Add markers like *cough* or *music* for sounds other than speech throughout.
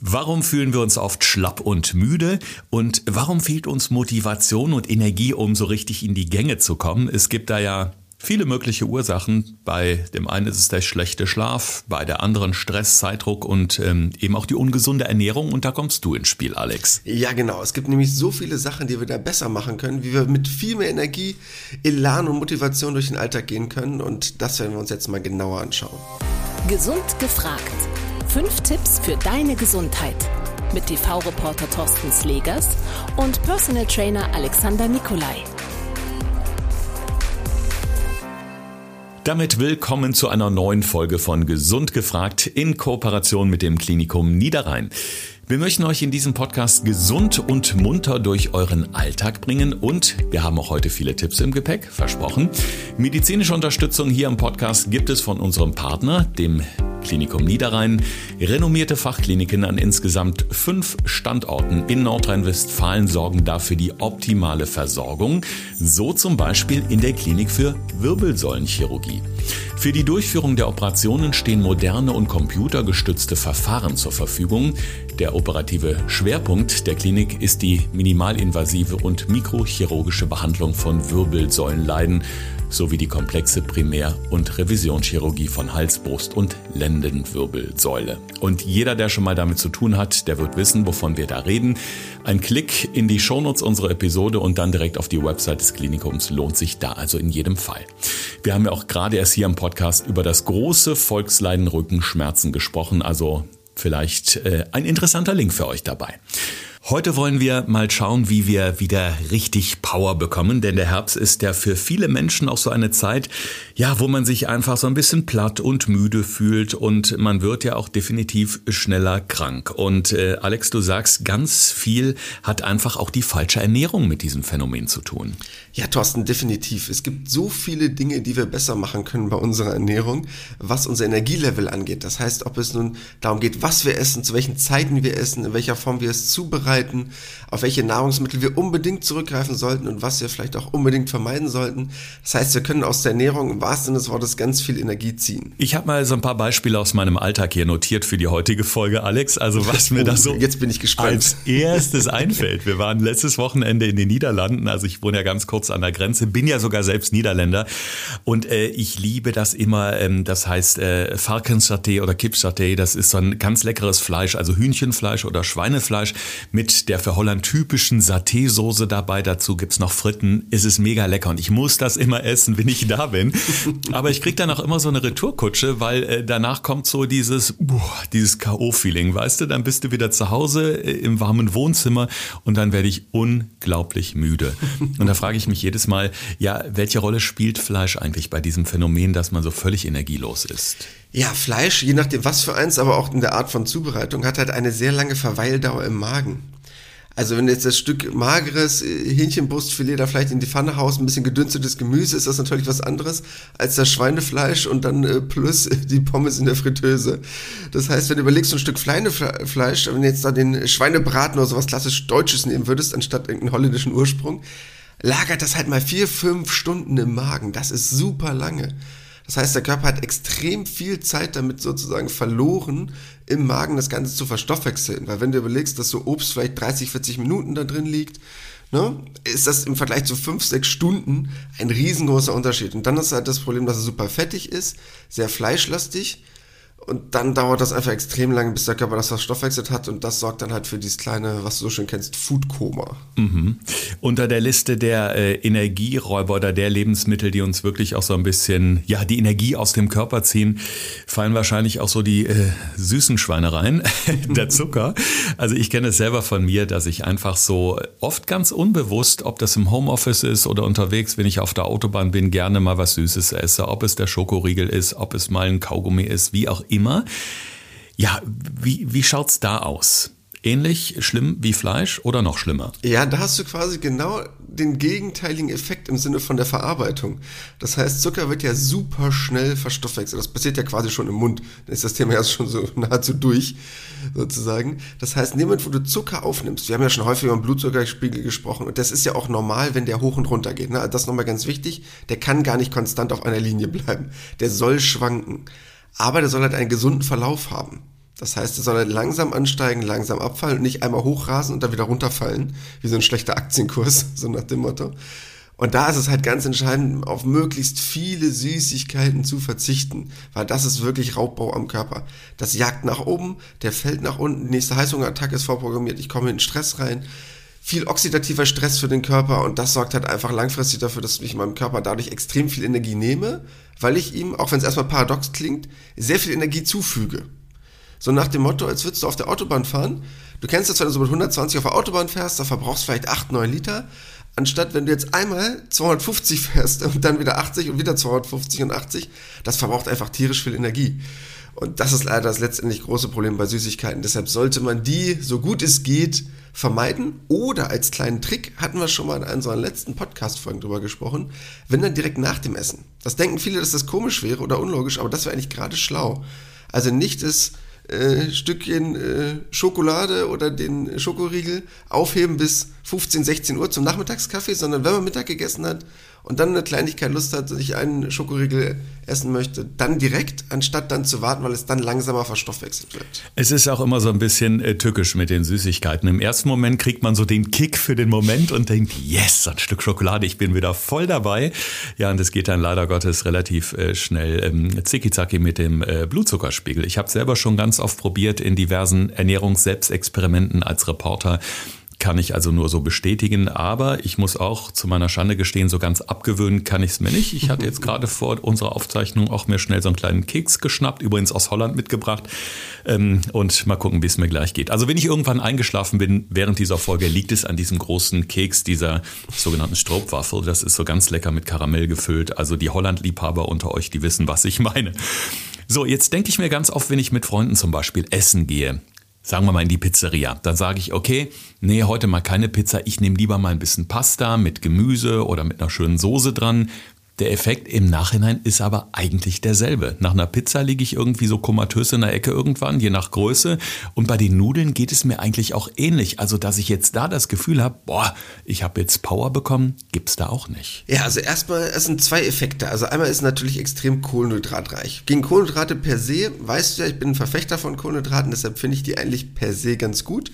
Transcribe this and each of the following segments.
Warum fühlen wir uns oft schlapp und müde? Und warum fehlt uns Motivation und Energie, um so richtig in die Gänge zu kommen? Es gibt da ja viele mögliche Ursachen. Bei dem einen ist es der schlechte Schlaf, bei der anderen Stress, Zeitdruck und ähm, eben auch die ungesunde Ernährung. Und da kommst du ins Spiel, Alex. Ja, genau. Es gibt nämlich so viele Sachen, die wir da besser machen können, wie wir mit viel mehr Energie, Elan und Motivation durch den Alltag gehen können. Und das werden wir uns jetzt mal genauer anschauen. Gesund gefragt Fünf Tipps für deine Gesundheit mit TV-Reporter Thorsten Slegers und Personal Trainer Alexander Nikolai. Damit willkommen zu einer neuen Folge von Gesund gefragt in Kooperation mit dem Klinikum Niederrhein. Wir möchten euch in diesem Podcast gesund und munter durch euren Alltag bringen und wir haben auch heute viele Tipps im Gepäck, versprochen. Medizinische Unterstützung hier im Podcast gibt es von unserem Partner, dem Klinikum Niederrhein, renommierte Fachkliniken an insgesamt fünf Standorten in Nordrhein-Westfalen sorgen dafür die optimale Versorgung, so zum Beispiel in der Klinik für Wirbelsäulenchirurgie. Für die Durchführung der Operationen stehen moderne und computergestützte Verfahren zur Verfügung. Der operative Schwerpunkt der Klinik ist die minimalinvasive und mikrochirurgische Behandlung von Wirbelsäulenleiden sowie die komplexe Primär- und Revisionschirurgie von Hals, Brust und Lendenwirbelsäule. Und jeder, der schon mal damit zu tun hat, der wird wissen, wovon wir da reden. Ein Klick in die Shownotes unserer Episode und dann direkt auf die Website des Klinikums lohnt sich da also in jedem Fall. Wir haben ja auch gerade erst hier im Podcast über das große Volksleiden Rückenschmerzen gesprochen, also vielleicht äh, ein interessanter Link für euch dabei. Heute wollen wir mal schauen, wie wir wieder richtig Power bekommen, denn der Herbst ist ja für viele Menschen auch so eine Zeit, ja, wo man sich einfach so ein bisschen platt und müde fühlt und man wird ja auch definitiv schneller krank. Und äh, Alex, du sagst, ganz viel hat einfach auch die falsche Ernährung mit diesem Phänomen zu tun. Ja, Thorsten, definitiv. Es gibt so viele Dinge, die wir besser machen können bei unserer Ernährung, was unser Energielevel angeht. Das heißt, ob es nun darum geht, was wir essen, zu welchen Zeiten wir essen, in welcher Form wir es zubereiten, vorbereiten, auf welche Nahrungsmittel wir unbedingt zurückgreifen sollten und was wir vielleicht auch unbedingt vermeiden sollten. Das heißt, wir können aus der Ernährung im wahrsten Sinne des Wortes ganz viel Energie ziehen. Ich habe mal so ein paar Beispiele aus meinem Alltag hier notiert für die heutige Folge, Alex. Also was mir oh, da so jetzt bin ich gespannt. als erstes einfällt. Wir waren letztes Wochenende in den Niederlanden. Also ich wohne ja ganz kurz an der Grenze, bin ja sogar selbst Niederländer und äh, ich liebe das immer. Ähm, das heißt äh, Falkensaté oder Kipsaté. Das ist so ein ganz leckeres Fleisch, also Hühnchenfleisch oder Schweinefleisch mit der für Holland typischen Saté-Soße dabei. Dazu gibt's noch Fritten. Es ist mega lecker und ich muss das immer essen, wenn ich da bin. *laughs* Aber ich krieg dann auch immer so eine Retourkutsche, weil äh, danach kommt so dieses, boah, dieses K.O.-Feeling, weißt du? Dann bist du wieder zu Hause äh, im warmen Wohnzimmer und dann werde ich unglaublich müde. Und da frage ich mich jedes Mal, ja, welche Rolle spielt Fleisch eigentlich bei diesem Phänomen, dass man so völlig energielos ist? Ja, Fleisch, je nachdem was für eins, aber auch in der Art von Zubereitung, hat halt eine sehr lange Verweildauer im Magen. Also wenn jetzt das Stück mageres äh, Hähnchenbrustfilet da vielleicht in die Pfanne haust, ein bisschen gedünstetes Gemüse, ist das natürlich was anderes als das Schweinefleisch und dann äh, plus *laughs* die Pommes in der Fritteuse. Das heißt, wenn du überlegst, so ein Stück Schweinefleisch, wenn du jetzt da den Schweinebraten oder sowas klassisch Deutsches nehmen würdest, anstatt irgendeinen holländischen Ursprung, lagert das halt mal vier, fünf Stunden im Magen. Das ist super lange. Das heißt, der Körper hat extrem viel Zeit damit sozusagen verloren, im Magen das Ganze zu verstoffwechseln. Weil wenn du überlegst, dass so Obst vielleicht 30, 40 Minuten da drin liegt, ne, ist das im Vergleich zu 5, 6 Stunden ein riesengroßer Unterschied. Und dann ist halt das Problem, dass es super fettig ist, sehr fleischlastig und dann dauert das einfach extrem lange, bis der Körper das verstoffwechselt hat. Und das sorgt dann halt für dieses kleine, was du so schön kennst, Foodkoma. Mhm. Unter der Liste der äh, Energieräuber oder der Lebensmittel, die uns wirklich auch so ein bisschen, ja, die Energie aus dem Körper ziehen, fallen wahrscheinlich auch so die äh, süßen Schweinereien, *laughs* der Zucker. Also ich kenne es selber von mir, dass ich einfach so oft ganz unbewusst, ob das im Homeoffice ist oder unterwegs, wenn ich auf der Autobahn bin, gerne mal was Süßes esse. Ob es der Schokoriegel ist, ob es mal ein Kaugummi ist, wie auch immer. Ja, wie, wie schaut's da aus? Ähnlich schlimm wie Fleisch oder noch schlimmer? Ja, da hast du quasi genau den gegenteiligen Effekt im Sinne von der Verarbeitung. Das heißt, Zucker wird ja super schnell verstoffwechselt. Das passiert ja quasi schon im Mund. Dann ist das Thema ja schon so *laughs* nahezu durch, sozusagen. Das heißt, in dem Moment, wo du Zucker aufnimmst, wir haben ja schon häufig über den Blutzuckerspiegel gesprochen, und das ist ja auch normal, wenn der hoch und runter geht. Ne? Das ist nochmal ganz wichtig. Der kann gar nicht konstant auf einer Linie bleiben. Der soll schwanken aber der soll halt einen gesunden Verlauf haben. Das heißt, es soll halt langsam ansteigen, langsam abfallen und nicht einmal hochrasen und dann wieder runterfallen, wie so ein schlechter Aktienkurs, *laughs* so nach dem Motto. Und da ist es halt ganz entscheidend, auf möglichst viele Süßigkeiten zu verzichten, weil das ist wirklich Raubbau am Körper. Das jagt nach oben, der fällt nach unten, die nächste Heißhungerattacke ist vorprogrammiert, ich komme in Stress rein. Viel oxidativer Stress für den Körper und das sorgt halt einfach langfristig dafür, dass ich meinem Körper dadurch extrem viel Energie nehme, weil ich ihm, auch wenn es erstmal paradox klingt, sehr viel Energie zufüge. So nach dem Motto, als würdest du auf der Autobahn fahren. Du kennst das, wenn du so mit 120 auf der Autobahn fährst, da verbrauchst du vielleicht 8, 9 Liter anstatt wenn du jetzt einmal 250 fährst und dann wieder 80 und wieder 250 und 80, das verbraucht einfach tierisch viel Energie. Und das ist leider das letztendlich große Problem bei Süßigkeiten. Deshalb sollte man die, so gut es geht, vermeiden. Oder als kleinen Trick hatten wir schon mal in einer unserer letzten Podcast-Folgen drüber gesprochen, wenn dann direkt nach dem Essen. Das denken viele, dass das komisch wäre oder unlogisch, aber das wäre eigentlich gerade schlau. Also nicht das äh, Stückchen äh, Schokolade oder den Schokoriegel aufheben bis 15, 16 Uhr zum Nachmittagskaffee, sondern wenn man Mittag gegessen hat und dann eine Kleinigkeit Lust hat, sich einen Schokoriegel essen möchte, dann direkt, anstatt dann zu warten, weil es dann langsamer verstoffwechselt wird. Es ist auch immer so ein bisschen äh, tückisch mit den Süßigkeiten. Im ersten Moment kriegt man so den Kick für den Moment und denkt, yes, ein Stück Schokolade, ich bin wieder voll dabei. Ja, und es geht dann leider Gottes relativ äh, schnell ähm, zicki mit dem äh, Blutzuckerspiegel. Ich habe selber schon ganz oft probiert in diversen Ernährungsselbstexperimenten als Reporter kann ich also nur so bestätigen, aber ich muss auch zu meiner Schande gestehen, so ganz abgewöhnen kann ich es mir nicht. Ich hatte jetzt gerade *laughs* vor unserer Aufzeichnung auch mir schnell so einen kleinen Keks geschnappt, übrigens aus Holland mitgebracht ähm, und mal gucken, wie es mir gleich geht. Also wenn ich irgendwann eingeschlafen bin während dieser Folge, liegt es an diesem großen Keks, dieser sogenannten Stroopwafel. Das ist so ganz lecker mit Karamell gefüllt. Also die Holland-Liebhaber unter euch, die wissen, was ich meine. So, jetzt denke ich mir ganz oft, wenn ich mit Freunden zum Beispiel essen gehe, sagen wir mal in die Pizzeria. Dann sage ich, okay, nee, heute mal keine Pizza, ich nehme lieber mal ein bisschen Pasta mit Gemüse oder mit einer schönen Soße dran. Der Effekt im Nachhinein ist aber eigentlich derselbe. Nach einer Pizza liege ich irgendwie so komatös in der Ecke irgendwann, je nach Größe. Und bei den Nudeln geht es mir eigentlich auch ähnlich. Also, dass ich jetzt da das Gefühl habe, boah, ich habe jetzt Power bekommen, gibt es da auch nicht. Ja, also erstmal, es sind zwei Effekte. Also einmal ist natürlich extrem kohlenhydratreich. Gegen Kohlenhydrate per se, weißt du ja, ich bin ein Verfechter von Kohlenhydraten, deshalb finde ich die eigentlich per se ganz gut.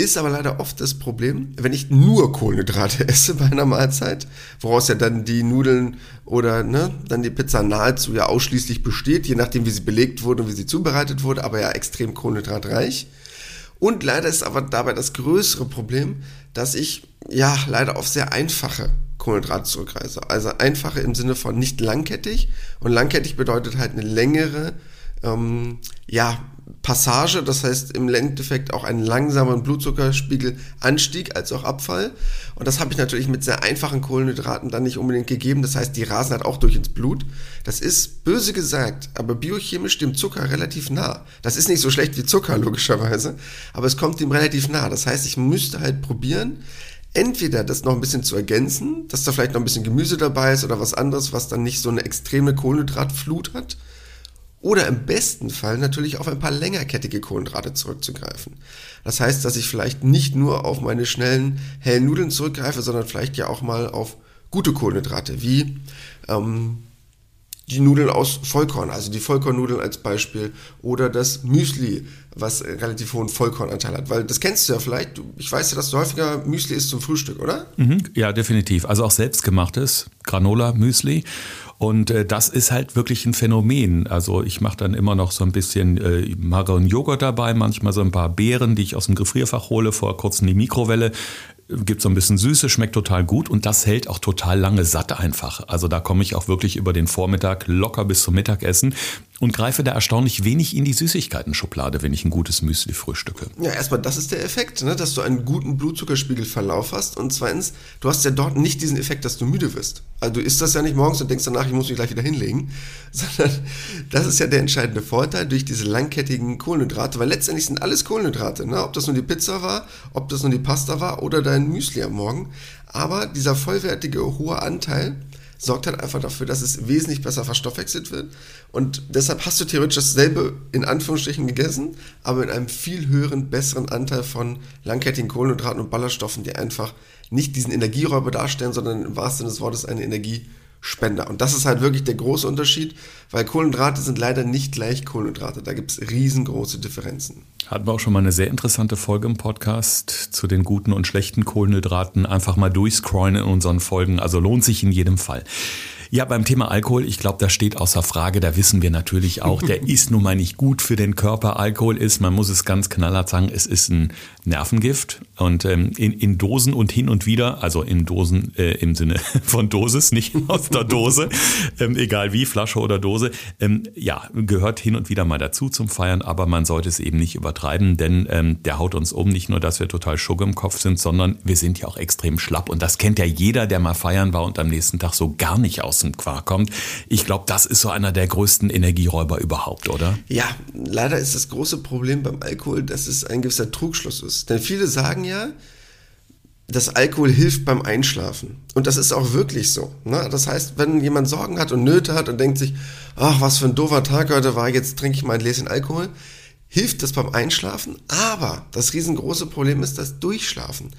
Ist aber leider oft das Problem, wenn ich nur Kohlenhydrate *laughs* esse bei einer Mahlzeit, woraus ja dann die Nudeln oder ne, dann die Pizza nahezu ja ausschließlich besteht, je nachdem wie sie belegt wurde und wie sie zubereitet wurde, aber ja extrem kohlenhydratreich. Und leider ist aber dabei das größere Problem, dass ich ja leider auf sehr einfache Kohlenhydrate zurückreise. Also einfache im Sinne von nicht langkettig und langkettig bedeutet halt eine längere ähm, ja, Passage, das heißt im Endeffekt auch einen langsamen Blutzuckerspiegelanstieg als auch Abfall. Und das habe ich natürlich mit sehr einfachen Kohlenhydraten dann nicht unbedingt gegeben. Das heißt, die rasen halt auch durch ins Blut. Das ist böse gesagt, aber biochemisch dem Zucker relativ nah. Das ist nicht so schlecht wie Zucker, logischerweise, aber es kommt ihm relativ nah. Das heißt, ich müsste halt probieren, entweder das noch ein bisschen zu ergänzen, dass da vielleicht noch ein bisschen Gemüse dabei ist oder was anderes, was dann nicht so eine extreme Kohlenhydratflut hat oder im besten Fall natürlich auf ein paar längerkettige Kohlenhydrate zurückzugreifen. Das heißt, dass ich vielleicht nicht nur auf meine schnellen, hellen Nudeln zurückgreife, sondern vielleicht ja auch mal auf gute Kohlenhydrate, wie ähm, die Nudeln aus Vollkorn, also die Vollkornnudeln als Beispiel, oder das Müsli, was relativ hohen Vollkornanteil hat. Weil das kennst du ja vielleicht. Ich weiß ja, dass du häufiger Müsli isst zum Frühstück, oder? Mhm, ja, definitiv. Also auch selbstgemachtes Granola-Müsli. Und äh, das ist halt wirklich ein Phänomen. Also ich mache dann immer noch so ein bisschen äh, mageren Joghurt dabei, manchmal so ein paar Beeren, die ich aus dem Gefrierfach hole, vor kurzem die Mikrowelle gibt so ein bisschen Süße, schmeckt total gut und das hält auch total lange satt einfach. Also da komme ich auch wirklich über den Vormittag locker bis zum Mittagessen und greife da erstaunlich wenig in die Süßigkeiten-Schublade, wenn ich ein gutes Müsli frühstücke. Ja, erstmal, das ist der Effekt, ne? dass du einen guten Blutzuckerspiegelverlauf hast. Und zweitens, du hast ja dort nicht diesen Effekt, dass du müde wirst. Also du isst das ja nicht morgens und denkst danach, ich muss mich gleich wieder hinlegen, *laughs* sondern das ist ja der entscheidende Vorteil durch diese langkettigen Kohlenhydrate, weil letztendlich sind alles Kohlenhydrate. Ne? Ob das nur die Pizza war, ob das nur die Pasta war oder dein Müsli am Morgen. Aber dieser vollwertige hohe Anteil sorgt halt einfach dafür, dass es wesentlich besser verstoffwechselt wird. Und deshalb hast du theoretisch dasselbe in Anführungsstrichen gegessen, aber mit einem viel höheren, besseren Anteil von langkettigen Kohlenhydraten und Ballaststoffen, die einfach nicht diesen Energieräuber darstellen, sondern im wahrsten Sinne des Wortes eine Energie Spender. Und das ist halt wirklich der große Unterschied, weil Kohlenhydrate sind leider nicht gleich Kohlenhydrate. Da gibt es riesengroße Differenzen. Hatten wir auch schon mal eine sehr interessante Folge im Podcast zu den guten und schlechten Kohlenhydraten. Einfach mal durchscrollen in unseren Folgen. Also lohnt sich in jedem Fall. Ja, beim Thema Alkohol, ich glaube, das steht außer Frage. Da wissen wir natürlich auch, der *laughs* ist nun mal nicht gut für den Körper. Alkohol ist, man muss es ganz knallhart sagen, es ist ein Nervengift und ähm, in, in Dosen und hin und wieder, also in Dosen äh, im Sinne *laughs* von Dosis, nicht *laughs* aus der Dose, ähm, egal wie, Flasche oder Dose, ähm, ja, gehört hin und wieder mal dazu zum Feiern, aber man sollte es eben nicht übertreiben, denn ähm, der haut uns um, nicht nur, dass wir total Schugge im Kopf sind, sondern wir sind ja auch extrem schlapp und das kennt ja jeder, der mal feiern war und am nächsten Tag so gar nicht aus dem Quark kommt. Ich glaube, das ist so einer der größten Energieräuber überhaupt, oder? Ja, leider ist das große Problem beim Alkohol, dass es ein gewisser Trugschluss ist. Denn viele sagen ja, dass Alkohol hilft beim Einschlafen. Und das ist auch wirklich so. Ne? Das heißt, wenn jemand Sorgen hat und Nöte hat und denkt sich, ach, was für ein doofer Tag heute war, jetzt trinke ich mal ein Gläschen Alkohol, hilft das beim Einschlafen. Aber das riesengroße Problem ist das Durchschlafen.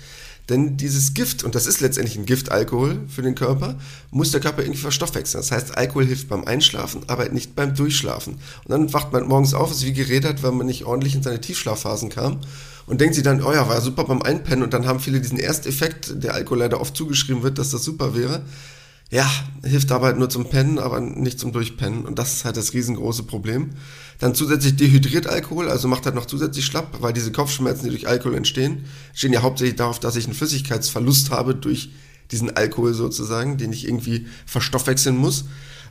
Denn dieses Gift, und das ist letztendlich ein Gift, Alkohol für den Körper, muss der Körper irgendwie verstoffwechseln. Das heißt, Alkohol hilft beim Einschlafen, aber nicht beim Durchschlafen. Und dann wacht man morgens auf, ist wie gerädert, weil man nicht ordentlich in seine Tiefschlafphasen kam. Und denkt sich dann, oh ja, war super beim Einpennen. Und dann haben viele diesen Ersteffekt, der Alkohol leider oft zugeschrieben wird, dass das super wäre. Ja, hilft aber nur zum Pennen, aber nicht zum Durchpennen. Und das ist halt das riesengroße Problem. Dann zusätzlich dehydriert Alkohol, also macht halt noch zusätzlich schlapp, weil diese Kopfschmerzen, die durch Alkohol entstehen, stehen ja hauptsächlich darauf, dass ich einen Flüssigkeitsverlust habe durch diesen Alkohol sozusagen, den ich irgendwie verstoffwechseln muss.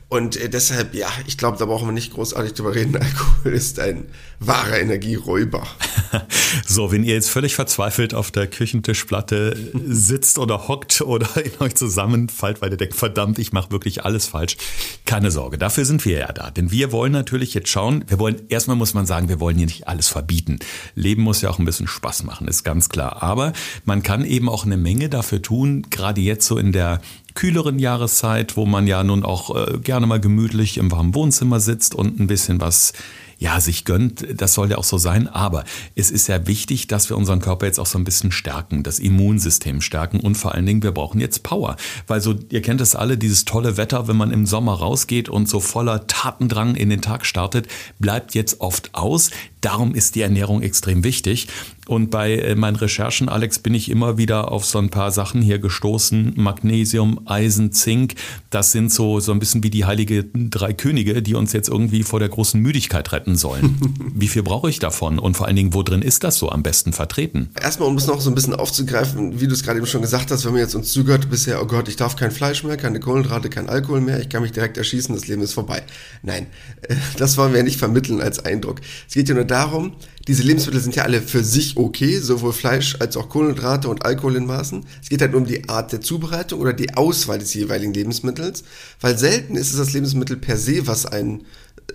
Und äh, deshalb, ja, ich glaube, da brauchen wir nicht großartig drüber reden. *laughs* Alkohol ist ein wahrer Energieräuber. *laughs* so, wenn ihr jetzt völlig verzweifelt auf der Küchentischplatte sitzt oder hockt oder *laughs* in euch zusammenfallt, weil ihr denkt, verdammt, ich mache wirklich alles falsch, keine Sorge, dafür sind wir ja da. Denn wir wollen natürlich jetzt schauen, wir wollen, erstmal muss man sagen, wir wollen hier nicht alles verbieten. Leben muss ja auch ein bisschen Spaß machen, ist ganz klar. Aber man kann eben auch eine Menge dafür tun, gerade jetzt so in der kühleren Jahreszeit, wo man ja nun auch äh, gerne mal gemütlich im warmen Wohnzimmer sitzt und ein bisschen was ja, sich gönnt, das soll ja auch so sein. Aber es ist ja wichtig, dass wir unseren Körper jetzt auch so ein bisschen stärken, das Immunsystem stärken und vor allen Dingen, wir brauchen jetzt Power. Weil so, ihr kennt es alle, dieses tolle Wetter, wenn man im Sommer rausgeht und so voller Tatendrang in den Tag startet, bleibt jetzt oft aus. Darum ist die Ernährung extrem wichtig. Und bei äh, meinen Recherchen, Alex, bin ich immer wieder auf so ein paar Sachen hier gestoßen. Magnesium, Eisen, Zink. Das sind so, so ein bisschen wie die heilige drei Könige, die uns jetzt irgendwie vor der großen Müdigkeit retten sollen. *laughs* wie viel brauche ich davon? Und vor allen Dingen, wo drin ist das so am besten vertreten? Erstmal, um es noch so ein bisschen aufzugreifen, wie du es gerade eben schon gesagt hast, wenn man jetzt uns zugehört bisher, oh Gott, ich darf kein Fleisch mehr, keine Kohlenhydrate, kein Alkohol mehr, ich kann mich direkt erschießen, das Leben ist vorbei. Nein, *laughs* das wollen wir nicht vermitteln als Eindruck. Es geht ja nur darum, diese Lebensmittel sind ja alle für sich okay, sowohl Fleisch als auch Kohlenhydrate und Alkohol in Maßen. Es geht halt um die Art der Zubereitung oder die Auswahl des jeweiligen Lebensmittels, weil selten ist es das Lebensmittel per se, was einen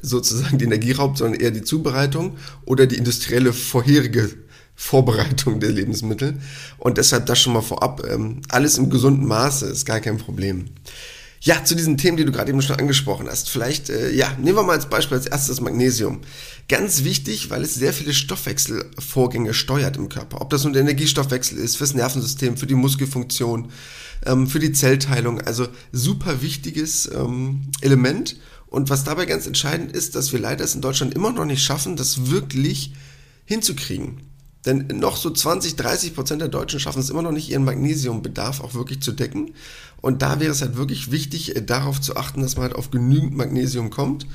sozusagen die Energie raubt, sondern eher die Zubereitung oder die industrielle vorherige Vorbereitung der Lebensmittel. Und deshalb das schon mal vorab. Ähm, alles im gesunden Maße ist gar kein Problem. Ja, zu diesen Themen, die du gerade eben schon angesprochen hast. Vielleicht, äh, ja, nehmen wir mal als Beispiel als erstes Magnesium. Ganz wichtig, weil es sehr viele Stoffwechselvorgänge steuert im Körper. Ob das nun der Energiestoffwechsel ist, fürs Nervensystem, für die Muskelfunktion, ähm, für die Zellteilung. Also super wichtiges ähm, Element. Und was dabei ganz entscheidend ist, dass wir leider es in Deutschland immer noch nicht schaffen, das wirklich hinzukriegen. Denn noch so 20, 30 Prozent der Deutschen schaffen es immer noch nicht, ihren Magnesiumbedarf auch wirklich zu decken. Und da wäre es halt wirklich wichtig, äh, darauf zu achten, dass man halt auf genügend Magnesium kommt.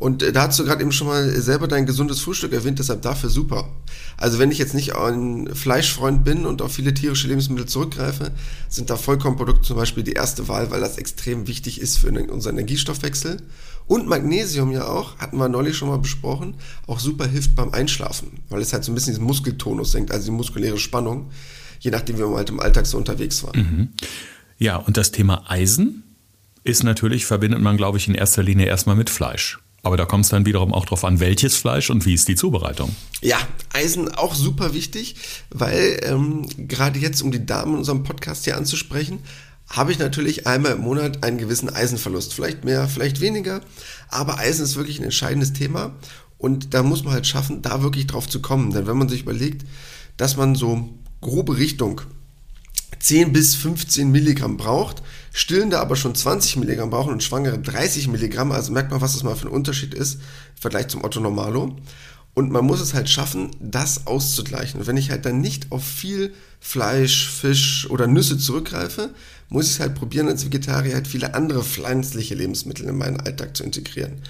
Und äh, da hast du gerade eben schon mal selber dein gesundes Frühstück erwähnt, deshalb dafür super. Also wenn ich jetzt nicht ein Fleischfreund bin und auf viele tierische Lebensmittel zurückgreife, sind da Vollkornprodukte zum Beispiel die erste Wahl, weil das extrem wichtig ist für unseren Energiestoffwechsel. Und Magnesium ja auch, hatten wir neulich schon mal besprochen, auch super hilft beim Einschlafen, weil es halt so ein bisschen diesen Muskeltonus senkt, also die muskuläre Spannung, je nachdem, wie man halt im Alltag so unterwegs war. Mhm. Ja, und das Thema Eisen ist natürlich, verbindet man, glaube ich, in erster Linie erstmal mit Fleisch. Aber da kommt es dann wiederum auch darauf an, welches Fleisch und wie ist die Zubereitung. Ja, Eisen auch super wichtig, weil ähm, gerade jetzt, um die Damen in unserem Podcast hier anzusprechen, habe ich natürlich einmal im Monat einen gewissen Eisenverlust. Vielleicht mehr, vielleicht weniger. Aber Eisen ist wirklich ein entscheidendes Thema. Und da muss man halt schaffen, da wirklich drauf zu kommen. Denn wenn man sich überlegt, dass man so grobe Richtung 10 bis 15 Milligramm braucht, Stillende aber schon 20 Milligramm brauchen und Schwangere 30 Milligramm. Also merkt man, was das mal für ein Unterschied ist im Vergleich zum Otto Normalo. Und man muss es halt schaffen, das auszugleichen. Und wenn ich halt dann nicht auf viel Fleisch, Fisch oder Nüsse zurückgreife, muss ich es halt probieren, als Vegetarier halt viele andere pflanzliche Lebensmittel in meinen Alltag zu integrieren.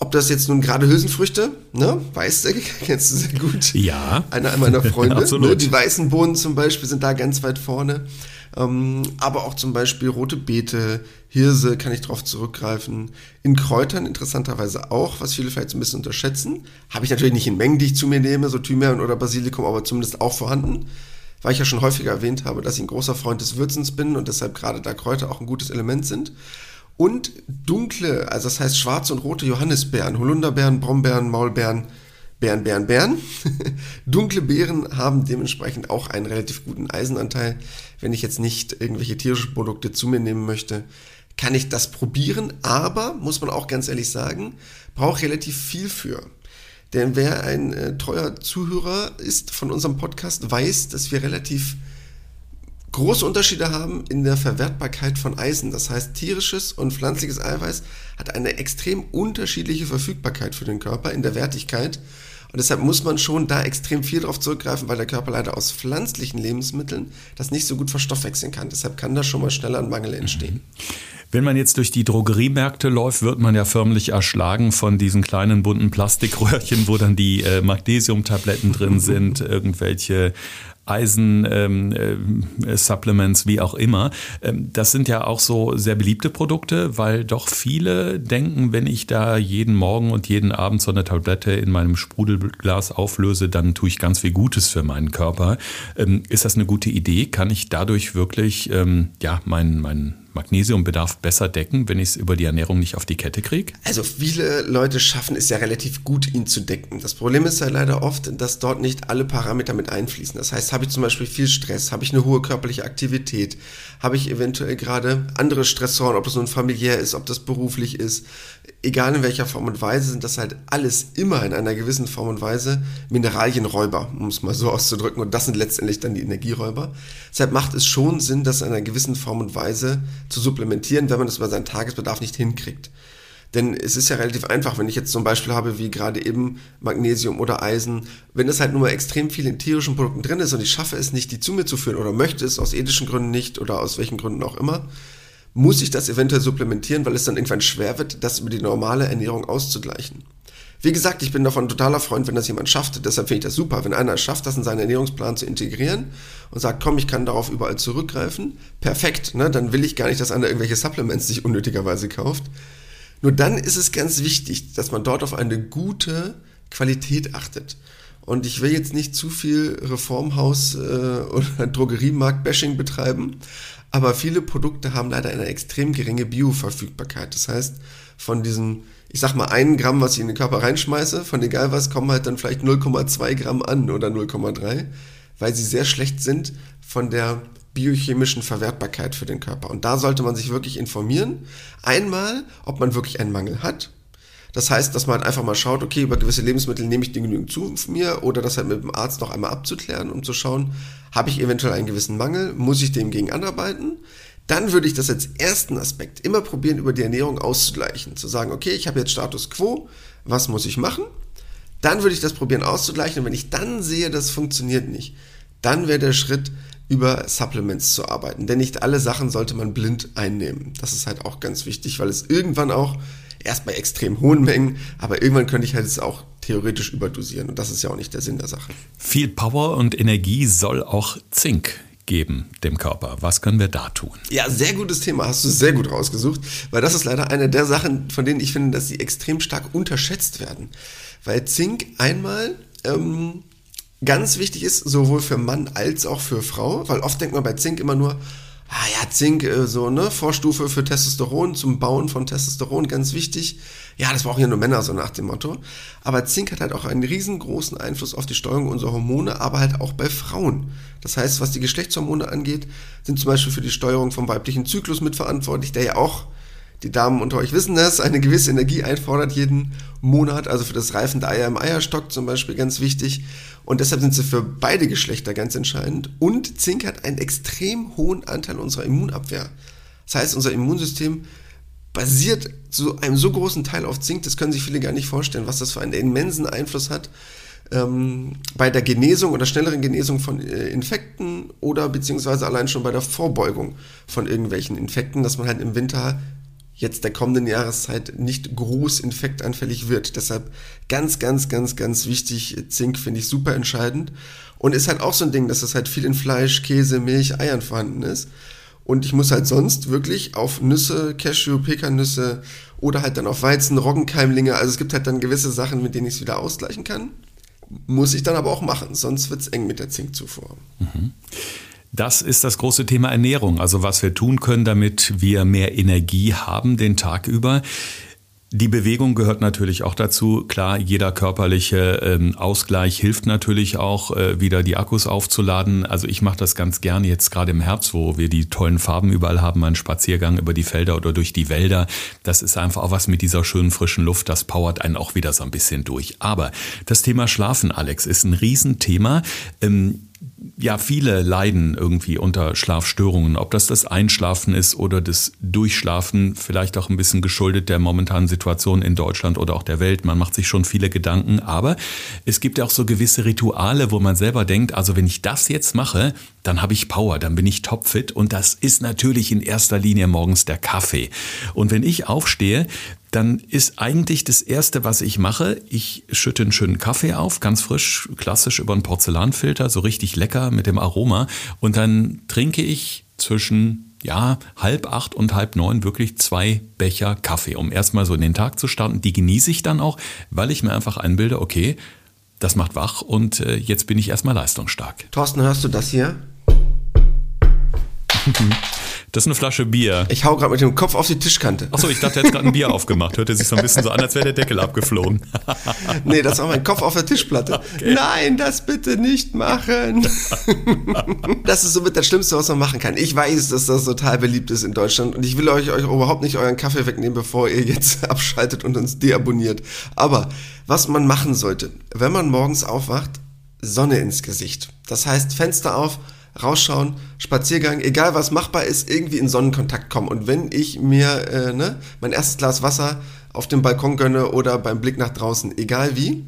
Ob das jetzt nun gerade Hülsenfrüchte, ne, weißt du, *laughs* kennst du sehr gut. Ja. Einer meiner Freunde. *laughs* Absolut. Ne, die weißen Bohnen zum Beispiel sind da ganz weit vorne. Ähm, aber auch zum Beispiel rote Beete, Hirse kann ich drauf zurückgreifen. In Kräutern interessanterweise auch, was viele vielleicht so ein bisschen unterschätzen. Habe ich natürlich nicht in Mengen, die ich zu mir nehme, so Thymian oder Basilikum, aber zumindest auch vorhanden. Weil ich ja schon häufiger erwähnt habe, dass ich ein großer Freund des Würzens bin und deshalb gerade da Kräuter auch ein gutes Element sind. Und dunkle, also das heißt schwarze und rote Johannisbeeren, Holunderbeeren, Brombeeren, Maulbeeren, Beeren, Beeren, Beeren. *laughs* Dunkle Beeren haben dementsprechend auch einen relativ guten Eisenanteil. Wenn ich jetzt nicht irgendwelche tierischen Produkte zu mir nehmen möchte, kann ich das probieren, aber, muss man auch ganz ehrlich sagen, braucht relativ viel für. Denn wer ein äh, treuer Zuhörer ist von unserem Podcast, weiß, dass wir relativ große Unterschiede haben in der Verwertbarkeit von Eisen. Das heißt, tierisches und pflanzliches Eiweiß hat eine extrem unterschiedliche Verfügbarkeit für den Körper in der Wertigkeit. Und deshalb muss man schon da extrem viel drauf zurückgreifen, weil der Körper leider aus pflanzlichen Lebensmitteln das nicht so gut verstoffwechseln kann. Deshalb kann da schon mal schneller ein Mangel entstehen. Wenn man jetzt durch die Drogeriemärkte läuft, wird man ja förmlich erschlagen von diesen kleinen bunten Plastikröhrchen, wo dann die äh, Magnesiumtabletten drin sind, *laughs* irgendwelche Eisen-Supplements, ähm, äh, wie auch immer. Ähm, das sind ja auch so sehr beliebte Produkte, weil doch viele denken, wenn ich da jeden Morgen und jeden Abend so eine Tablette in meinem Sprudelglas auflöse, dann tue ich ganz viel Gutes für meinen Körper. Ähm, ist das eine gute Idee? Kann ich dadurch wirklich ähm, ja, meinen mein Magnesiumbedarf besser decken, wenn ich es über die Ernährung nicht auf die Kette kriege? Also viele Leute schaffen es ja relativ gut, ihn zu decken. Das Problem ist ja leider oft, dass dort nicht alle Parameter mit einfließen. Das heißt, habe ich zum Beispiel viel Stress, habe ich eine hohe körperliche Aktivität, habe ich eventuell gerade andere Stressoren, ob das nun familiär ist, ob das beruflich ist, egal in welcher Form und Weise, sind das halt alles immer in einer gewissen Form und Weise Mineralienräuber, um es mal so auszudrücken. Und das sind letztendlich dann die Energieräuber. Deshalb macht es schon Sinn, das in einer gewissen Form und Weise zu supplementieren, wenn man das über seinen Tagesbedarf nicht hinkriegt. Denn es ist ja relativ einfach, wenn ich jetzt zum Beispiel habe, wie gerade eben Magnesium oder Eisen, wenn es halt nur mal extrem viel in tierischen Produkten drin ist und ich schaffe es nicht, die zu mir zu führen oder möchte es aus ethischen Gründen nicht oder aus welchen Gründen auch immer, muss ich das eventuell supplementieren, weil es dann irgendwann schwer wird, das über die normale Ernährung auszugleichen. Wie gesagt, ich bin davon totaler Freund, wenn das jemand schafft. Deshalb finde ich das super. Wenn einer es schafft, das in seinen Ernährungsplan zu integrieren und sagt, komm, ich kann darauf überall zurückgreifen, perfekt. Ne? Dann will ich gar nicht, dass einer irgendwelche Supplements sich unnötigerweise kauft. Nur dann ist es ganz wichtig, dass man dort auf eine gute Qualität achtet. Und ich will jetzt nicht zu viel Reformhaus äh, *laughs* oder Drogeriemarkt-Bashing betreiben, aber viele Produkte haben leider eine extrem geringe Bioverfügbarkeit. Das heißt, von diesen ich sag mal, ein Gramm, was ich in den Körper reinschmeiße, von egal was, kommen halt dann vielleicht 0,2 Gramm an oder 0,3, weil sie sehr schlecht sind von der biochemischen Verwertbarkeit für den Körper. Und da sollte man sich wirklich informieren. Einmal, ob man wirklich einen Mangel hat. Das heißt, dass man halt einfach mal schaut, okay, über gewisse Lebensmittel nehme ich die genügend zu mir oder das halt mit dem Arzt noch einmal abzuklären, um zu schauen, habe ich eventuell einen gewissen Mangel, muss ich dem gegen anarbeiten dann würde ich das als ersten Aspekt immer probieren, über die Ernährung auszugleichen. Zu sagen, okay, ich habe jetzt Status quo, was muss ich machen? Dann würde ich das probieren auszugleichen und wenn ich dann sehe, das funktioniert nicht, dann wäre der Schritt, über Supplements zu arbeiten. Denn nicht alle Sachen sollte man blind einnehmen. Das ist halt auch ganz wichtig, weil es irgendwann auch, erst bei extrem hohen Mengen, aber irgendwann könnte ich halt es auch theoretisch überdosieren und das ist ja auch nicht der Sinn der Sache. Viel Power und Energie soll auch Zink geben dem Körper? Was können wir da tun? Ja, sehr gutes Thema, hast du sehr gut rausgesucht, weil das ist leider eine der Sachen, von denen ich finde, dass sie extrem stark unterschätzt werden. Weil Zink einmal ähm, ganz wichtig ist, sowohl für Mann als auch für Frau, weil oft denkt man bei Zink immer nur, ah ja, Zink, äh, so, ne, Vorstufe für Testosteron, zum Bauen von Testosteron, ganz wichtig. Ja, das brauchen ja nur Männer, so nach dem Motto. Aber Zink hat halt auch einen riesengroßen Einfluss auf die Steuerung unserer Hormone, aber halt auch bei Frauen. Das heißt, was die Geschlechtshormone angeht, sind zum Beispiel für die Steuerung vom weiblichen Zyklus mitverantwortlich, der ja auch die Damen unter euch wissen das, eine gewisse Energie einfordert jeden Monat, also für das Reifen der Eier im Eierstock zum Beispiel ganz wichtig. Und deshalb sind sie für beide Geschlechter ganz entscheidend. Und Zink hat einen extrem hohen Anteil unserer Immunabwehr. Das heißt, unser Immunsystem basiert zu einem so großen Teil auf Zink, das können sich viele gar nicht vorstellen, was das für einen immensen Einfluss hat ähm, bei der Genesung oder schnelleren Genesung von äh, Infekten oder beziehungsweise allein schon bei der Vorbeugung von irgendwelchen Infekten, dass man halt im Winter jetzt der kommenden Jahreszeit nicht groß infektanfällig wird. Deshalb ganz, ganz, ganz, ganz wichtig, Zink finde ich super entscheidend. Und ist halt auch so ein Ding, dass es halt viel in Fleisch, Käse, Milch, Eiern vorhanden ist. Und ich muss halt sonst wirklich auf Nüsse, Cashew, Pekannüsse oder halt dann auf Weizen, Roggenkeimlinge. Also es gibt halt dann gewisse Sachen, mit denen ich es wieder ausgleichen kann. Muss ich dann aber auch machen, sonst wird es eng mit der Zinkzufuhr. Mhm. Das ist das große Thema Ernährung, also was wir tun können, damit wir mehr Energie haben den Tag über. Die Bewegung gehört natürlich auch dazu. Klar, jeder körperliche ähm, Ausgleich hilft natürlich auch, äh, wieder die Akkus aufzuladen. Also ich mache das ganz gerne jetzt gerade im Herbst, wo wir die tollen Farben überall haben, einen Spaziergang über die Felder oder durch die Wälder. Das ist einfach auch was mit dieser schönen frischen Luft. Das powert einen auch wieder so ein bisschen durch. Aber das Thema Schlafen, Alex, ist ein Riesenthema. Ähm, ja, viele leiden irgendwie unter Schlafstörungen. Ob das das Einschlafen ist oder das Durchschlafen, vielleicht auch ein bisschen geschuldet der momentanen Situation in Deutschland oder auch der Welt. Man macht sich schon viele Gedanken, aber es gibt ja auch so gewisse Rituale, wo man selber denkt, also wenn ich das jetzt mache, dann habe ich Power, dann bin ich topfit und das ist natürlich in erster Linie morgens der Kaffee. Und wenn ich aufstehe, dann ist eigentlich das Erste, was ich mache, ich schütte einen schönen Kaffee auf, ganz frisch, klassisch über einen Porzellanfilter, so richtig lecker mit dem Aroma. Und dann trinke ich zwischen ja, halb acht und halb neun wirklich zwei Becher Kaffee, um erstmal so in den Tag zu starten. Die genieße ich dann auch, weil ich mir einfach einbilde, okay, das macht wach und äh, jetzt bin ich erstmal leistungsstark. Thorsten, hörst du das hier? Das ist eine Flasche Bier. Ich hau gerade mit dem Kopf auf die Tischkante. Achso, ich dachte, er hätte gerade ein Bier aufgemacht. Hörte sich so ein bisschen so an, als wäre der Deckel abgeflogen. *laughs* nee, das war mein Kopf auf der Tischplatte. Okay. Nein, das bitte nicht machen. *laughs* das ist somit das Schlimmste, was man machen kann. Ich weiß, dass das total beliebt ist in Deutschland und ich will euch, euch überhaupt nicht euren Kaffee wegnehmen, bevor ihr jetzt *laughs* abschaltet und uns deabonniert. Aber was man machen sollte, wenn man morgens aufwacht, Sonne ins Gesicht. Das heißt, Fenster auf, rausschauen, Spaziergang, egal was machbar ist, irgendwie in Sonnenkontakt kommen. Und wenn ich mir äh, ne, mein erstes Glas Wasser auf dem Balkon gönne oder beim Blick nach draußen, egal wie,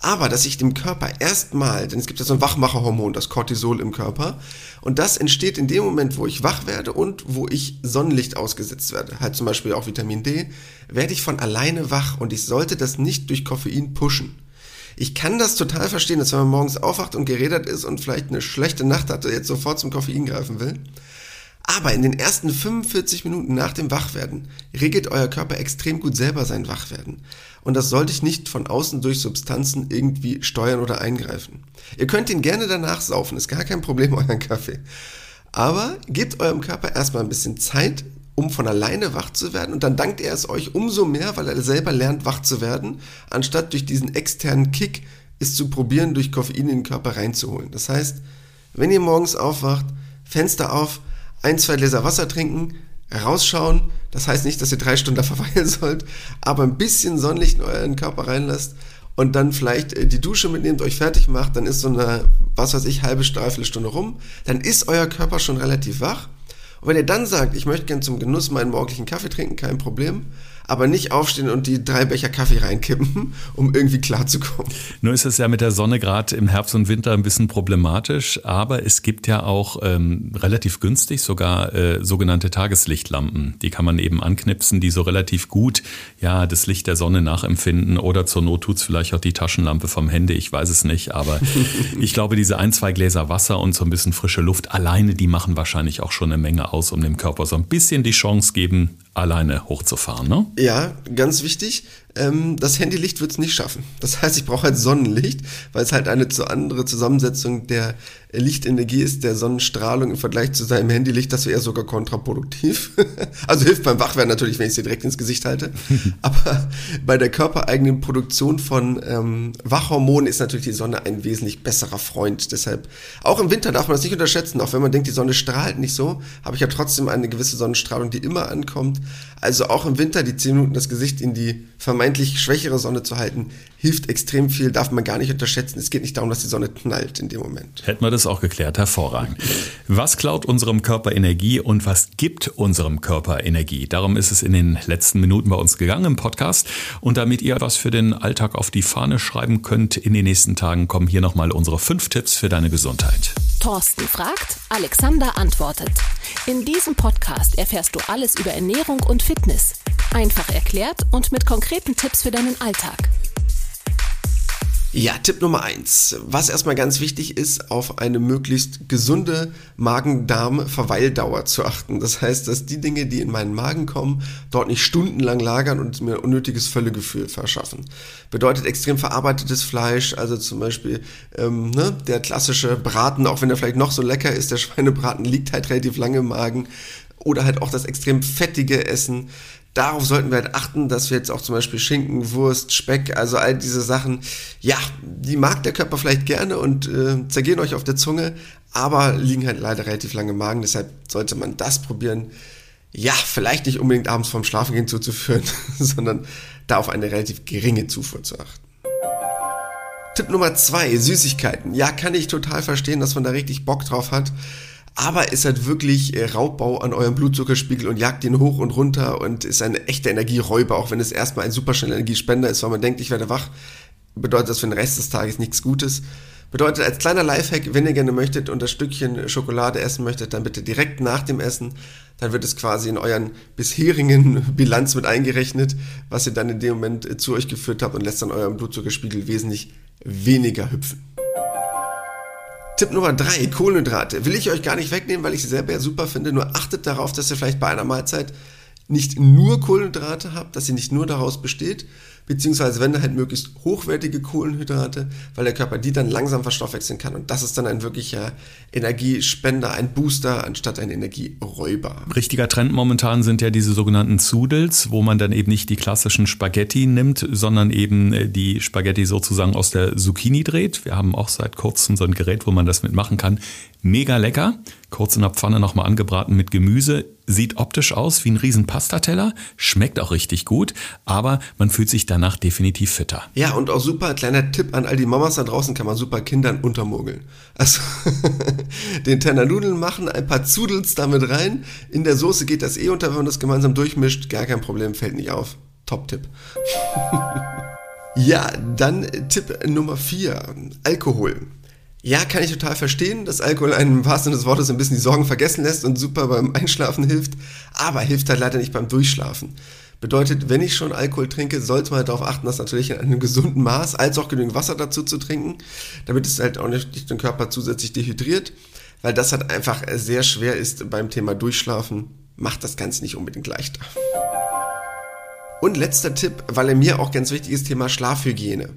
aber dass ich dem Körper erstmal, denn es gibt ja so ein Wachmacherhormon, das Cortisol im Körper, und das entsteht in dem Moment, wo ich wach werde und wo ich Sonnenlicht ausgesetzt werde, halt zum Beispiel auch Vitamin D, werde ich von alleine wach und ich sollte das nicht durch Koffein pushen. Ich kann das total verstehen, dass wenn man morgens aufwacht und geredet ist und vielleicht eine schlechte Nacht hatte, jetzt sofort zum Koffein greifen will. Aber in den ersten 45 Minuten nach dem Wachwerden regelt euer Körper extrem gut selber sein Wachwerden. Und das sollte ich nicht von außen durch Substanzen irgendwie steuern oder eingreifen. Ihr könnt ihn gerne danach saufen, ist gar kein Problem, *laughs* euren Kaffee. Aber gebt eurem Körper erstmal ein bisschen Zeit, um von alleine wach zu werden. Und dann dankt er es euch umso mehr, weil er selber lernt, wach zu werden, anstatt durch diesen externen Kick es zu probieren, durch Koffein in den Körper reinzuholen. Das heißt, wenn ihr morgens aufwacht, Fenster auf, ein, zwei Gläser Wasser trinken, rausschauen. Das heißt nicht, dass ihr drei Stunden da *laughs* verweilen sollt, aber ein bisschen Sonnenlicht in euren Körper reinlasst und dann vielleicht äh, die Dusche mitnehmt, euch fertig macht, dann ist so eine, was weiß ich, halbe, Stunde rum. Dann ist euer Körper schon relativ wach und wenn ihr dann sagt, ich möchte gern zum Genuss meinen morgendlichen Kaffee trinken, kein Problem, aber nicht aufstehen und die drei Becher Kaffee reinkippen, *laughs* um irgendwie klarzukommen. Nur ist es ja mit der Sonne gerade im Herbst und Winter ein bisschen problematisch, aber es gibt ja auch ähm, relativ günstig sogar äh, sogenannte Tageslichtlampen. Die kann man eben anknipsen, die so relativ gut ja das Licht der Sonne nachempfinden oder zur Not tut's vielleicht auch die Taschenlampe vom Handy, ich weiß es nicht, aber *laughs* ich glaube, diese ein, zwei Gläser Wasser und so ein bisschen frische Luft alleine, die machen wahrscheinlich auch schon eine Menge aus, um dem Körper so ein bisschen die Chance geben, alleine hochzufahren. Ne? Ja, ganz wichtig. Ähm, das Handylicht wird es nicht schaffen. Das heißt, ich brauche halt Sonnenlicht, weil es halt eine zu andere Zusammensetzung der Lichtenergie ist, der Sonnenstrahlung im Vergleich zu seinem Handylicht. Das wäre sogar kontraproduktiv. *laughs* also hilft beim Wachwerden natürlich, wenn ich sie direkt ins Gesicht halte. *laughs* Aber bei der körpereigenen Produktion von ähm, Wachhormonen ist natürlich die Sonne ein wesentlich besserer Freund. Deshalb, auch im Winter darf man das nicht unterschätzen. Auch wenn man denkt, die Sonne strahlt nicht so, habe ich ja trotzdem eine gewisse Sonnenstrahlung, die immer ankommt. Also auch im Winter die 10 Minuten das Gesicht in die vermeintlich schwächere Sonne zu halten, hilft extrem viel, darf man gar nicht unterschätzen. Es geht nicht darum, dass die Sonne knallt in dem Moment. Hätten wir das auch geklärt, hervorragend. Was klaut unserem Körper Energie und was gibt unserem Körper Energie? Darum ist es in den letzten Minuten bei uns gegangen im Podcast. Und damit ihr was für den Alltag auf die Fahne schreiben könnt in den nächsten Tagen, kommen hier nochmal unsere fünf Tipps für deine Gesundheit. Thorsten fragt, Alexander antwortet. In diesem Podcast erfährst du alles über Ernährung und Fitness. Einfach erklärt und mit konkreten Tipps für deinen Alltag. Ja, Tipp Nummer eins. Was erstmal ganz wichtig ist, auf eine möglichst gesunde Magen-Darm-Verweildauer zu achten. Das heißt, dass die Dinge, die in meinen Magen kommen, dort nicht stundenlang lagern und mir unnötiges Völlegefühl verschaffen. Bedeutet extrem verarbeitetes Fleisch, also zum Beispiel ähm, ne, der klassische Braten, auch wenn er vielleicht noch so lecker ist, der Schweinebraten liegt halt relativ lange im Magen. Oder halt auch das extrem fettige Essen darauf sollten wir halt achten, dass wir jetzt auch zum Beispiel Schinken, Wurst, Speck, also all diese Sachen, ja, die mag der Körper vielleicht gerne und äh, zergehen euch auf der Zunge, aber liegen halt leider relativ lange im Magen, deshalb sollte man das probieren. Ja, vielleicht nicht unbedingt abends vorm Schlafengehen zuzuführen, *laughs* sondern da auf eine relativ geringe Zufuhr zu achten. Tipp Nummer zwei, Süßigkeiten. Ja, kann ich total verstehen, dass man da richtig Bock drauf hat aber ist halt wirklich äh, Raubbau an eurem Blutzuckerspiegel und jagt ihn hoch und runter und ist ein echter Energieräuber, auch wenn es erstmal ein super schneller Energiespender ist, weil man denkt, ich werde wach, bedeutet das für den Rest des Tages nichts Gutes. Bedeutet als kleiner Lifehack, wenn ihr gerne möchtet und das Stückchen Schokolade essen möchtet, dann bitte direkt nach dem Essen. Dann wird es quasi in euren bisherigen *laughs* Bilanz mit eingerechnet, was ihr dann in dem Moment äh, zu euch geführt habt und lässt dann euren Blutzuckerspiegel wesentlich weniger hüpfen. Tipp Nummer drei, Kohlenhydrate. Will ich euch gar nicht wegnehmen, weil ich sie selber ja super finde. Nur achtet darauf, dass ihr vielleicht bei einer Mahlzeit nicht nur Kohlenhydrate habt, dass sie nicht nur daraus besteht, beziehungsweise wenn halt möglichst hochwertige Kohlenhydrate, weil der Körper die dann langsam verstoffwechseln kann. Und das ist dann ein wirklicher Energiespender, ein Booster anstatt ein Energieräuber. Richtiger Trend momentan sind ja diese sogenannten Zudels, wo man dann eben nicht die klassischen Spaghetti nimmt, sondern eben äh, die Spaghetti sozusagen aus der Zucchini dreht. Wir haben auch seit kurzem so ein Gerät, wo man das mitmachen kann. Mega lecker. Kurz in der Pfanne nochmal angebraten mit Gemüse. Sieht optisch aus wie ein riesen Pastateller. Schmeckt auch richtig gut. Aber man fühlt sich danach definitiv fitter. Ja, und auch super kleiner Tipp an all die Mamas da draußen kann man super Kindern untermogeln. Also *laughs* den Tenner Nudeln machen, ein paar Zudels damit rein. In der Soße geht das eh unter, wenn man das gemeinsam durchmischt. Gar kein Problem, fällt nicht auf. Top-Tipp. *laughs* ja, dann Tipp Nummer 4. Alkohol. Ja, kann ich total verstehen, dass Alkohol einen im wahrsten des Wortes ein bisschen die Sorgen vergessen lässt und super beim Einschlafen hilft, aber hilft halt leider nicht beim Durchschlafen. Bedeutet, wenn ich schon Alkohol trinke, sollte man halt darauf achten, das natürlich in einem gesunden Maß, als auch genügend Wasser dazu zu trinken, damit es halt auch nicht den Körper zusätzlich dehydriert, weil das halt einfach sehr schwer ist beim Thema Durchschlafen, macht das Ganze nicht unbedingt leichter. Und letzter Tipp, weil er mir auch ganz wichtig ist, Thema Schlafhygiene.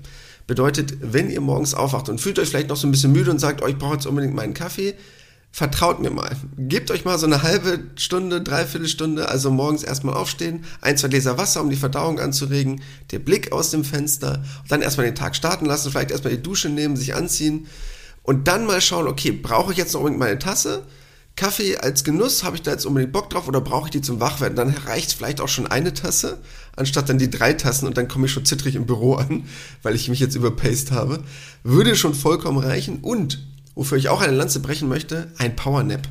Bedeutet, wenn ihr morgens aufwacht und fühlt euch vielleicht noch so ein bisschen müde und sagt, oh, ich brauche jetzt unbedingt meinen Kaffee, vertraut mir mal. Gebt euch mal so eine halbe Stunde, dreiviertel Stunde, also morgens erstmal aufstehen, ein, zwei Gläser Wasser, um die Verdauung anzuregen, der Blick aus dem Fenster dann erstmal den Tag starten lassen, vielleicht erstmal die Dusche nehmen, sich anziehen und dann mal schauen, okay, brauche ich jetzt noch unbedingt meine Tasse? Kaffee als Genuss, habe ich da jetzt unbedingt Bock drauf oder brauche ich die zum Wachwerden? Dann reicht vielleicht auch schon eine Tasse, anstatt dann die drei Tassen und dann komme ich schon zittrig im Büro an, *laughs* weil ich mich jetzt überpaced habe. Würde schon vollkommen reichen und, wofür ich auch eine Lanze brechen möchte, ein Powernap.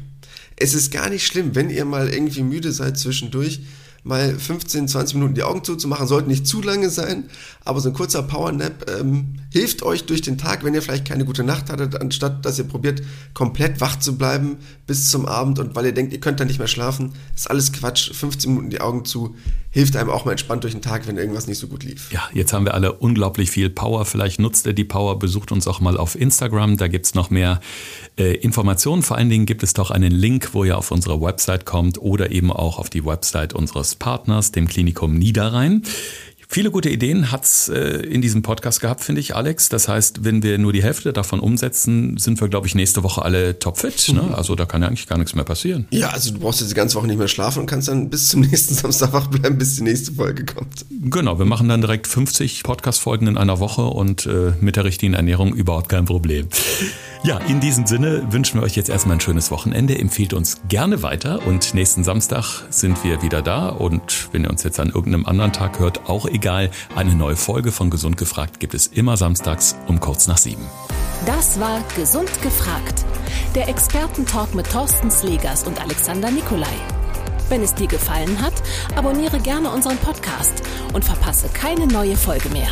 Es ist gar nicht schlimm, wenn ihr mal irgendwie müde seid zwischendurch, mal 15, 20 Minuten die Augen zuzumachen. Sollte nicht zu lange sein, aber so ein kurzer Powernap ähm, hilft euch durch den Tag, wenn ihr vielleicht keine gute Nacht hattet, anstatt dass ihr probiert, komplett wach zu bleiben bis zum Abend und weil ihr denkt, ihr könnt dann nicht mehr schlafen. ist alles Quatsch. 15 Minuten die Augen zu hilft einem auch mal entspannt durch den Tag, wenn irgendwas nicht so gut lief. Ja, jetzt haben wir alle unglaublich viel Power. Vielleicht nutzt ihr die Power, besucht uns auch mal auf Instagram. Da gibt es noch mehr äh, Informationen. Vor allen Dingen gibt es doch einen Link, wo ihr auf unsere Website kommt oder eben auch auf die Website unseres Partners, dem Klinikum Niederrhein. Viele gute Ideen hat's äh, in diesem Podcast gehabt, finde ich, Alex. Das heißt, wenn wir nur die Hälfte davon umsetzen, sind wir, glaube ich, nächste Woche alle topfit. Ne? Also da kann ja eigentlich gar nichts mehr passieren. Ja, also du brauchst jetzt die ganze Woche nicht mehr schlafen und kannst dann bis zum *laughs* nächsten Samstag wach bleiben, bis die nächste Folge kommt. Genau, wir machen dann direkt 50 Podcast-Folgen in einer Woche und äh, mit der richtigen Ernährung überhaupt kein Problem. Ja, in diesem Sinne wünschen wir euch jetzt erstmal ein schönes Wochenende. Empfehlt uns gerne weiter und nächsten Samstag sind wir wieder da. Und wenn ihr uns jetzt an irgendeinem anderen Tag hört, auch egal, eine neue Folge von Gesund gefragt gibt es immer samstags um kurz nach sieben. Das war Gesund gefragt. Der Expertentalk mit Thorsten Slegers und Alexander Nikolai. Wenn es dir gefallen hat, abonniere gerne unseren Podcast und verpasse keine neue Folge mehr.